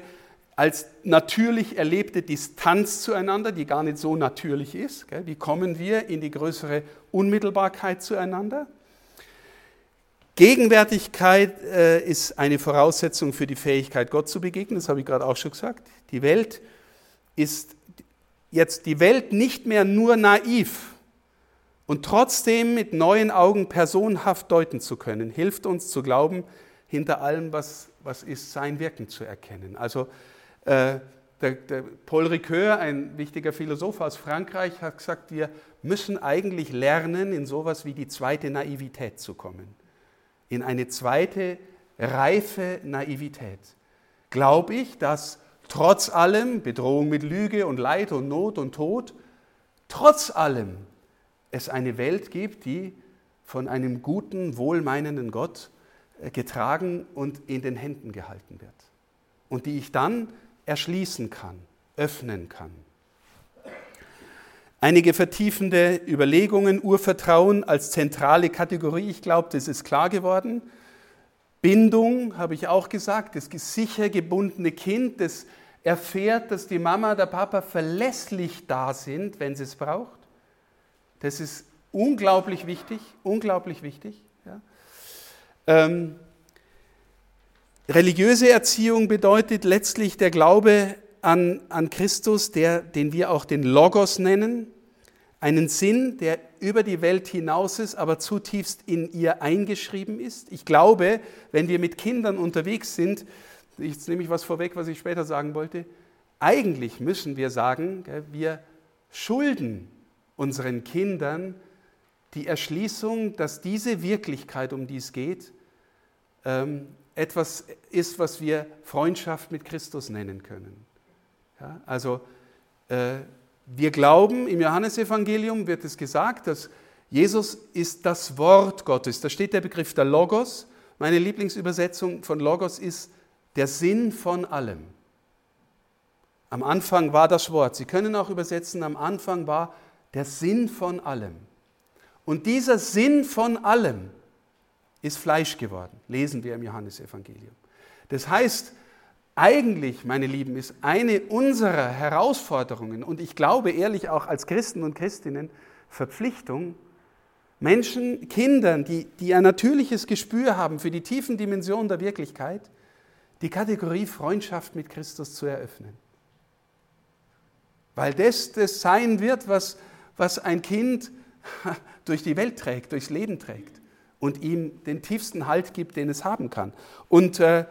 als natürlich erlebte Distanz zueinander, die gar nicht so natürlich ist. Wie kommen wir in die größere Unmittelbarkeit zueinander? Gegenwärtigkeit äh, ist eine Voraussetzung für die Fähigkeit, Gott zu begegnen. Das habe ich gerade auch schon gesagt. Die Welt ist jetzt die Welt nicht mehr nur naiv und trotzdem mit neuen Augen personenhaft deuten zu können, hilft uns zu glauben, hinter allem, was, was ist, sein Wirken zu erkennen. Also äh, der, der Paul Ricoeur, ein wichtiger Philosoph aus Frankreich, hat gesagt, wir müssen eigentlich lernen, in sowas wie die zweite Naivität zu kommen in eine zweite reife Naivität. Glaube ich, dass trotz allem, Bedrohung mit Lüge und Leid und Not und Tod, trotz allem es eine Welt gibt, die von einem guten, wohlmeinenden Gott äh, getragen und in den Händen gehalten wird. Und die ich dann erschließen kann, öffnen kann. Einige vertiefende Überlegungen, Urvertrauen als zentrale Kategorie, ich glaube, das ist klar geworden. Bindung, habe ich auch gesagt, das sicher gebundene Kind, das erfährt, dass die Mama, der Papa verlässlich da sind, wenn sie es braucht. Das ist unglaublich wichtig, unglaublich wichtig. Ja. Ähm, religiöse Erziehung bedeutet letztlich der Glaube an, an Christus, der, den wir auch den Logos nennen, einen Sinn, der über die Welt hinaus ist, aber zutiefst in ihr eingeschrieben ist. Ich glaube, wenn wir mit Kindern unterwegs sind, jetzt nehme ich was vorweg, was ich später sagen wollte, eigentlich müssen wir sagen, wir schulden unseren Kindern die Erschließung, dass diese Wirklichkeit, um die es geht, ähm, etwas ist, was wir Freundschaft mit Christus nennen können. Ja, also äh, wir glauben, im Johannesevangelium wird es gesagt, dass Jesus ist das Wort Gottes. Da steht der Begriff der Logos. Meine Lieblingsübersetzung von Logos ist der Sinn von allem. Am Anfang war das Wort. Sie können auch übersetzen, am Anfang war der Sinn von allem. Und dieser Sinn von allem ist Fleisch geworden, lesen wir im Johannesevangelium. Das heißt, eigentlich, meine Lieben, ist eine unserer Herausforderungen und ich glaube ehrlich auch als Christen und Christinnen Verpflichtung, Menschen, Kindern, die, die ein natürliches Gespür haben für die tiefen Dimensionen der Wirklichkeit, die Kategorie Freundschaft mit Christus zu eröffnen. Weil das das sein wird, was, was ein Kind durch die Welt trägt, durchs Leben trägt und ihm den tiefsten Halt gibt, den es haben kann. Und äh,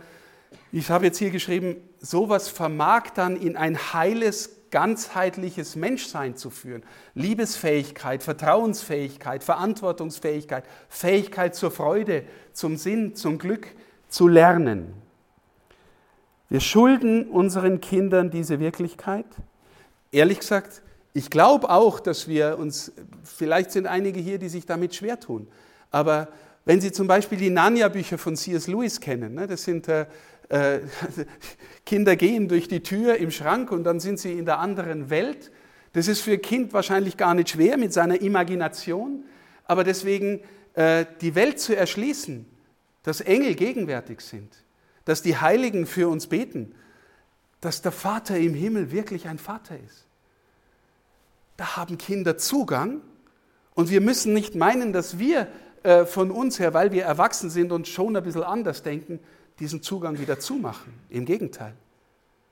ich habe jetzt hier geschrieben, sowas vermag dann in ein heiles, ganzheitliches Menschsein zu führen. Liebesfähigkeit, Vertrauensfähigkeit, Verantwortungsfähigkeit, Fähigkeit zur Freude, zum Sinn, zum Glück, zu lernen. Wir schulden unseren Kindern diese Wirklichkeit. Ehrlich gesagt, ich glaube auch, dass wir uns, vielleicht sind einige hier, die sich damit schwer tun, aber wenn Sie zum Beispiel die Narnia-Bücher von C.S. Lewis kennen, ne, das sind äh, äh, Kinder gehen durch die Tür im Schrank und dann sind sie in der anderen Welt. Das ist für ein Kind wahrscheinlich gar nicht schwer mit seiner Imagination, aber deswegen äh, die Welt zu erschließen, dass Engel gegenwärtig sind, dass die Heiligen für uns beten, dass der Vater im Himmel wirklich ein Vater ist. Da haben Kinder Zugang und wir müssen nicht meinen, dass wir äh, von uns her, weil wir erwachsen sind und schon ein bisschen anders denken, diesen Zugang wieder zumachen. Im Gegenteil.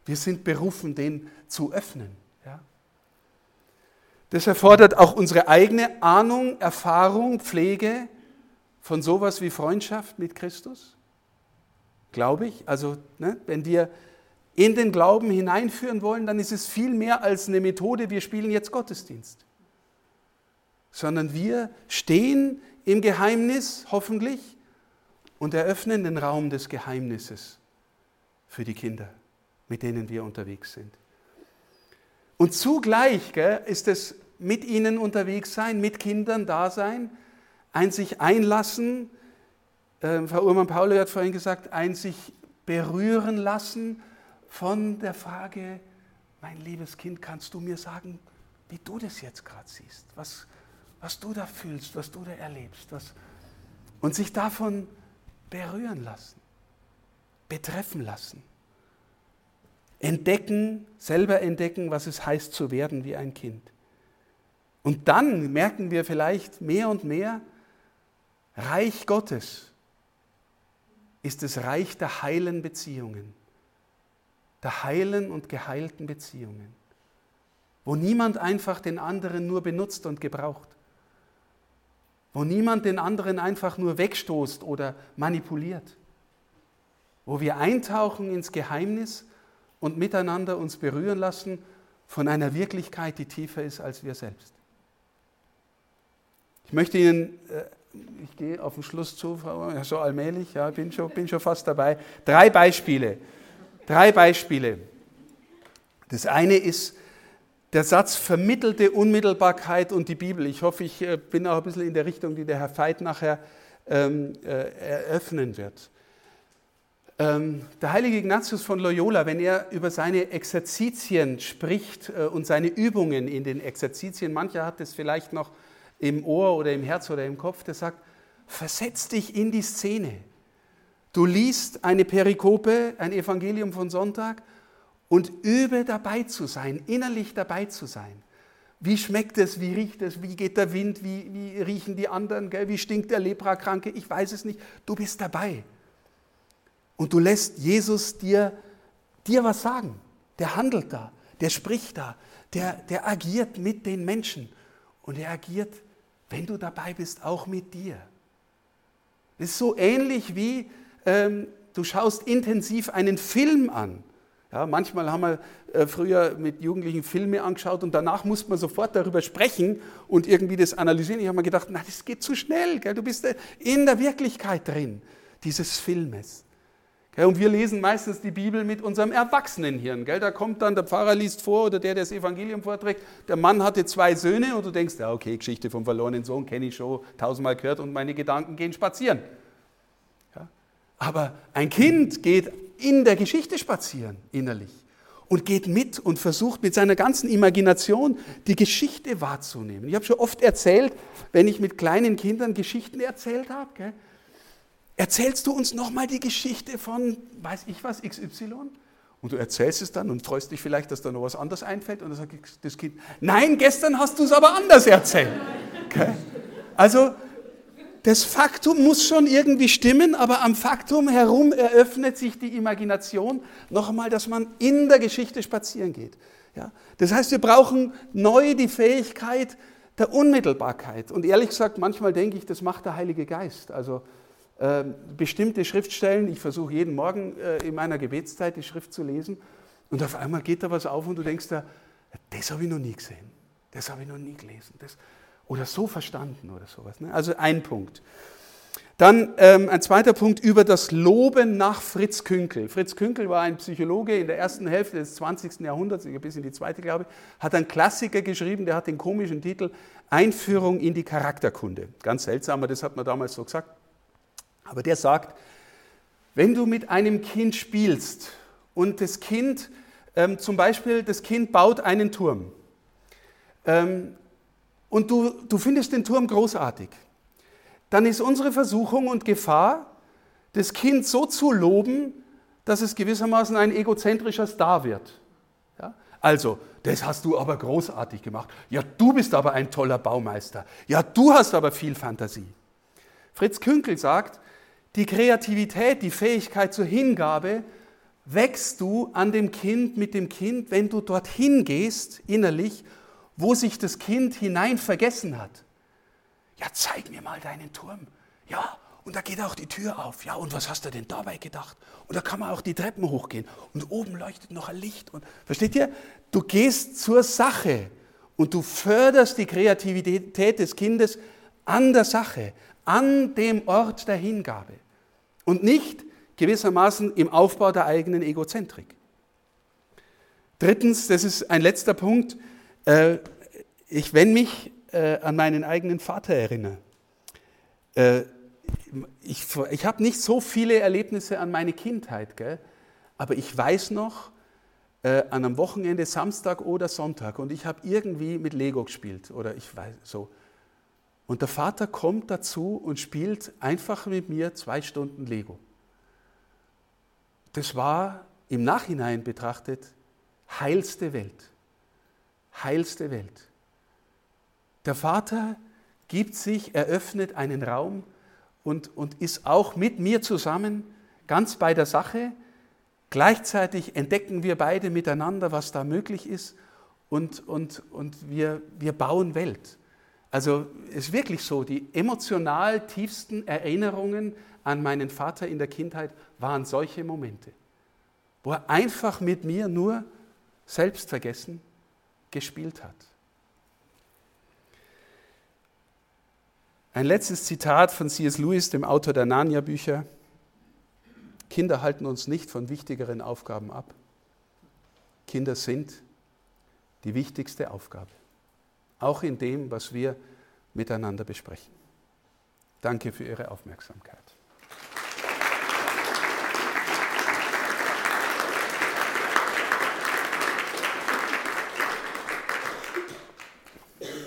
Wir sind berufen, den zu öffnen. Das erfordert auch unsere eigene Ahnung, Erfahrung, Pflege von sowas wie Freundschaft mit Christus. Glaube ich. Also, ne, wenn wir in den Glauben hineinführen wollen, dann ist es viel mehr als eine Methode, wir spielen jetzt Gottesdienst. Sondern wir stehen im Geheimnis, hoffentlich, und eröffnen den Raum des Geheimnisses für die Kinder, mit denen wir unterwegs sind. Und zugleich gell, ist es mit ihnen unterwegs sein, mit Kindern da sein, ein sich einlassen, äh, Frau Urmann-Pauli hat vorhin gesagt, ein sich berühren lassen von der Frage, mein liebes Kind, kannst du mir sagen, wie du das jetzt gerade siehst, was, was du da fühlst, was du da erlebst, was, und sich davon berühren lassen, betreffen lassen. Entdecken, selber entdecken, was es heißt zu werden wie ein Kind. Und dann merken wir vielleicht mehr und mehr, Reich Gottes ist das Reich der heilen Beziehungen, der heilen und geheilten Beziehungen, wo niemand einfach den anderen nur benutzt und gebraucht, wo niemand den anderen einfach nur wegstoßt oder manipuliert, wo wir eintauchen ins Geheimnis und miteinander uns berühren lassen von einer Wirklichkeit, die tiefer ist als wir selbst. Ich möchte Ihnen äh, ich gehe auf den Schluss zu, Frau, so allmählich, ja, bin schon, bin schon fast dabei. Drei Beispiele. Drei Beispiele. Das eine ist der Satz vermittelte Unmittelbarkeit und die Bibel. Ich hoffe, ich äh, bin auch ein bisschen in der Richtung, die der Herr Veit nachher ähm, äh, eröffnen wird. Ähm, der heilige Ignatius von Loyola, wenn er über seine Exerzitien spricht äh, und seine Übungen in den Exerzitien, mancher hat es vielleicht noch im Ohr oder im Herz oder im Kopf, der sagt, versetz dich in die Szene. Du liest eine Perikope, ein Evangelium von Sonntag und übe dabei zu sein, innerlich dabei zu sein. Wie schmeckt es, wie riecht es, wie geht der Wind, wie, wie riechen die anderen, gell? wie stinkt der Leprakranke, ich weiß es nicht. Du bist dabei. Und du lässt Jesus dir, dir was sagen. Der handelt da, der spricht da, der, der agiert mit den Menschen und er agiert wenn du dabei bist, auch mit dir. Es ist so ähnlich wie ähm, du schaust intensiv einen Film an. Ja, manchmal haben wir äh, früher mit Jugendlichen Filme angeschaut und danach muss man sofort darüber sprechen und irgendwie das analysieren. Ich habe mir gedacht, na, das geht zu schnell. Gell? Du bist äh, in der Wirklichkeit drin dieses Filmes. Und wir lesen meistens die Bibel mit unserem Erwachsenenhirn. Da kommt dann, der Pfarrer liest vor oder der, der das Evangelium vorträgt, der Mann hatte zwei Söhne und du denkst, ja okay, Geschichte vom verlorenen Sohn kenne ich schon, tausendmal gehört und meine Gedanken gehen spazieren. Aber ein Kind geht in der Geschichte spazieren, innerlich, und geht mit und versucht mit seiner ganzen Imagination die Geschichte wahrzunehmen. Ich habe schon oft erzählt, wenn ich mit kleinen Kindern Geschichten erzählt habe, erzählst du uns nochmal die Geschichte von, weiß ich was, XY? Und du erzählst es dann und freust dich vielleicht, dass da noch was anderes einfällt. Und dann sagt das Kind, nein, gestern hast du es aber anders erzählt. Okay? Also das Faktum muss schon irgendwie stimmen, aber am Faktum herum eröffnet sich die Imagination noch einmal, dass man in der Geschichte spazieren geht. Ja? Das heißt, wir brauchen neu die Fähigkeit der Unmittelbarkeit. Und ehrlich gesagt, manchmal denke ich, das macht der Heilige Geist. Also ähm, bestimmte Schriftstellen, ich versuche jeden Morgen äh, in meiner Gebetszeit die Schrift zu lesen und auf einmal geht da was auf und du denkst da, das habe ich noch nie gesehen, das habe ich noch nie gelesen das, oder so verstanden oder sowas. Ne? Also ein Punkt. Dann ähm, ein zweiter Punkt über das Loben nach Fritz Künkel. Fritz Künkel war ein Psychologe in der ersten Hälfte des 20. Jahrhunderts, bis in die zweite, glaube ich, hat einen Klassiker geschrieben, der hat den komischen Titel Einführung in die Charakterkunde. Ganz seltsam, aber das hat man damals so gesagt. Aber der sagt, wenn du mit einem Kind spielst und das Kind, ähm, zum Beispiel das Kind baut einen Turm ähm, und du, du findest den Turm großartig, dann ist unsere Versuchung und Gefahr, das Kind so zu loben, dass es gewissermaßen ein egozentrischer Star wird. Ja? Also, das hast du aber großartig gemacht. Ja, du bist aber ein toller Baumeister. Ja, du hast aber viel Fantasie. Fritz Künkel sagt, die Kreativität, die Fähigkeit zur Hingabe, wächst du an dem Kind, mit dem Kind, wenn du dorthin gehst, innerlich, wo sich das Kind hinein vergessen hat. Ja, zeig mir mal deinen Turm. Ja, und da geht auch die Tür auf. Ja, und was hast du denn dabei gedacht? Und da kann man auch die Treppen hochgehen. Und oben leuchtet noch ein Licht. Und, versteht ihr? Du gehst zur Sache und du förderst die Kreativität des Kindes an der Sache, an dem Ort der Hingabe und nicht gewissermaßen im Aufbau der eigenen Egozentrik. Drittens, das ist ein letzter Punkt, äh, ich, wenn mich äh, an meinen eigenen Vater erinnere, äh, ich, ich habe nicht so viele Erlebnisse an meine Kindheit, gell? aber ich weiß noch, äh, an einem Wochenende, Samstag oder Sonntag, und ich habe irgendwie mit Lego gespielt oder ich weiß so. Und der Vater kommt dazu und spielt einfach mit mir zwei Stunden Lego. Das war im Nachhinein betrachtet heilste Welt. Heilste Welt. Der Vater gibt sich, eröffnet einen Raum und, und ist auch mit mir zusammen ganz bei der Sache. Gleichzeitig entdecken wir beide miteinander, was da möglich ist und, und, und wir, wir bauen Welt. Also es ist wirklich so, die emotional tiefsten Erinnerungen an meinen Vater in der Kindheit waren solche Momente, wo er einfach mit mir nur selbstvergessen gespielt hat. Ein letztes Zitat von C.S. Lewis, dem Autor der Narnia-Bücher. Kinder halten uns nicht von wichtigeren Aufgaben ab. Kinder sind die wichtigste Aufgabe, auch in dem, was wir miteinander besprechen. Danke für Ihre Aufmerksamkeit.